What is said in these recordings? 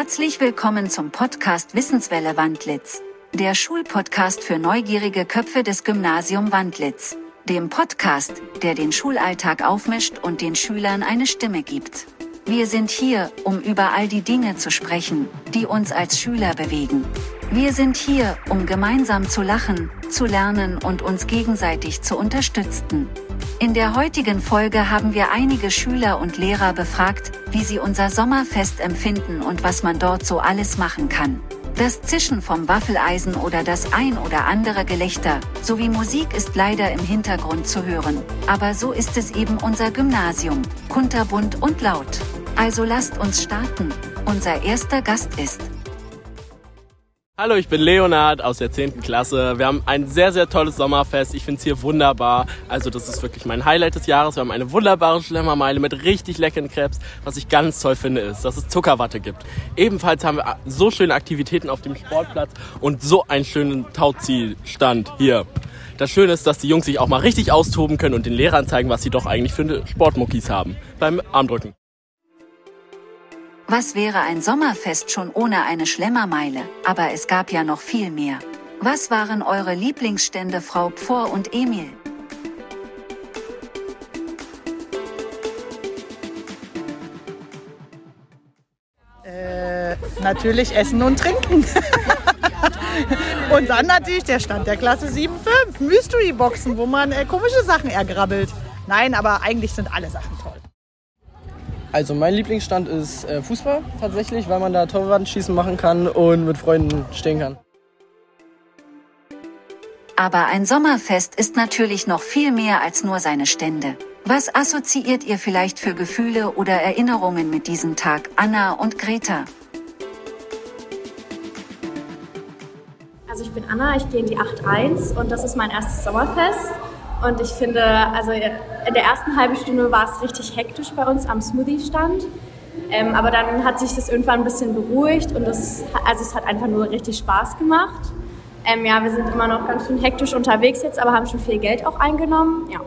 Herzlich willkommen zum Podcast Wissenswelle Wandlitz, der Schulpodcast für neugierige Köpfe des Gymnasium Wandlitz, dem Podcast, der den Schulalltag aufmischt und den Schülern eine Stimme gibt. Wir sind hier, um über all die Dinge zu sprechen, die uns als Schüler bewegen. Wir sind hier, um gemeinsam zu lachen, zu lernen und uns gegenseitig zu unterstützen. In der heutigen Folge haben wir einige Schüler und Lehrer befragt, wie sie unser Sommerfest empfinden und was man dort so alles machen kann. Das Zischen vom Waffeleisen oder das ein oder andere Gelächter, sowie Musik ist leider im Hintergrund zu hören. Aber so ist es eben unser Gymnasium, kunterbunt und laut. Also lasst uns starten. Unser erster Gast ist Hallo, ich bin Leonard aus der 10. Klasse. Wir haben ein sehr, sehr tolles Sommerfest. Ich finde es hier wunderbar. Also das ist wirklich mein Highlight des Jahres. Wir haben eine wunderbare Schlemmermeile mit richtig leckeren Krebs. Was ich ganz toll finde, ist, dass es Zuckerwatte gibt. Ebenfalls haben wir so schöne Aktivitäten auf dem Sportplatz und so einen schönen Tauziehstand hier. Das Schöne ist, dass die Jungs sich auch mal richtig austoben können und den Lehrern zeigen, was sie doch eigentlich für Sportmuckis haben. Beim Armdrücken. Was wäre ein Sommerfest schon ohne eine Schlemmermeile? Aber es gab ja noch viel mehr. Was waren eure Lieblingsstände, Frau Pfor und Emil? Äh, natürlich Essen und Trinken. und dann natürlich der Stand der Klasse 7.5, Mystery-Boxen, wo man äh, komische Sachen ergrabbelt. Nein, aber eigentlich sind alle Sachen. Also mein Lieblingsstand ist äh, Fußball tatsächlich, weil man da Torwandschießen machen kann und mit Freunden stehen kann. Aber ein Sommerfest ist natürlich noch viel mehr als nur seine Stände. Was assoziiert ihr vielleicht für Gefühle oder Erinnerungen mit diesem Tag, Anna und Greta? Also ich bin Anna, ich gehe in die 8.1 und das ist mein erstes Sommerfest. Und ich finde, also in der ersten halben Stunde war es richtig hektisch bei uns am Smoothie-Stand. Ähm, aber dann hat sich das irgendwann ein bisschen beruhigt und das, also es hat einfach nur richtig Spaß gemacht. Ähm, ja, wir sind immer noch ganz schön hektisch unterwegs jetzt, aber haben schon viel Geld auch eingenommen. Ja.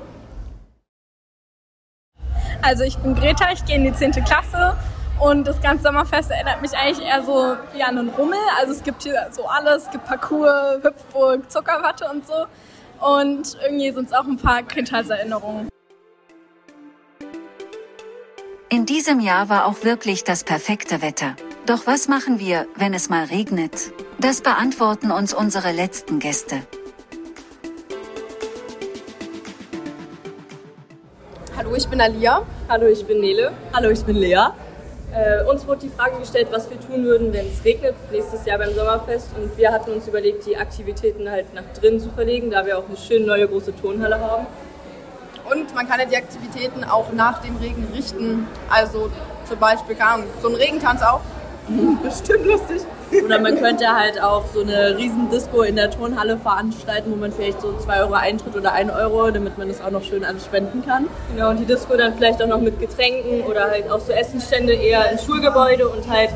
Also ich bin Greta, ich gehe in die 10. Klasse und das ganze Sommerfest erinnert mich eigentlich eher so wie an einen Rummel. Also es gibt hier so alles, es gibt Parcours, Hüpfburg, Zuckerwatte und so und irgendwie sind es auch ein paar Kindheitserinnerungen. In diesem Jahr war auch wirklich das perfekte Wetter. Doch was machen wir, wenn es mal regnet? Das beantworten uns unsere letzten Gäste. Hallo, ich bin Alia. Hallo, ich bin Nele. Hallo, ich bin Lea. Äh, uns wurde die Frage gestellt, was wir tun würden, wenn es regnet nächstes Jahr beim Sommerfest. Und wir hatten uns überlegt, die Aktivitäten halt nach drinnen zu verlegen, da wir auch eine schöne neue große Turnhalle haben. Und man kann ja die Aktivitäten auch nach dem Regen richten. Also zum Beispiel, Ahnung, so ein Regentanz auch. Bestimmt lustig. Oder man könnte halt auch so eine riesen Disco in der Turnhalle veranstalten, wo man vielleicht so 2 Euro Eintritt oder 1 Euro, damit man das auch noch schön alles spenden kann. Genau, und die Disco dann vielleicht auch noch mit Getränken oder halt auch so Essensstände eher im Schulgebäude und halt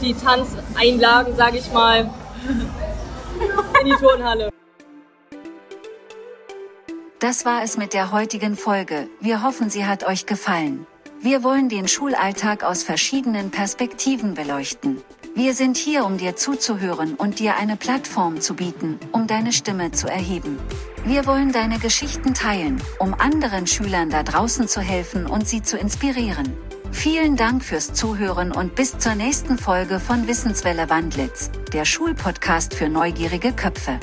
die Tanzeinlagen, sage ich mal, in die Turnhalle. Das war es mit der heutigen Folge. Wir hoffen, sie hat euch gefallen. Wir wollen den Schulalltag aus verschiedenen Perspektiven beleuchten. Wir sind hier, um dir zuzuhören und dir eine Plattform zu bieten, um deine Stimme zu erheben. Wir wollen deine Geschichten teilen, um anderen Schülern da draußen zu helfen und sie zu inspirieren. Vielen Dank fürs Zuhören und bis zur nächsten Folge von Wissenswelle Wandlitz, der Schulpodcast für neugierige Köpfe.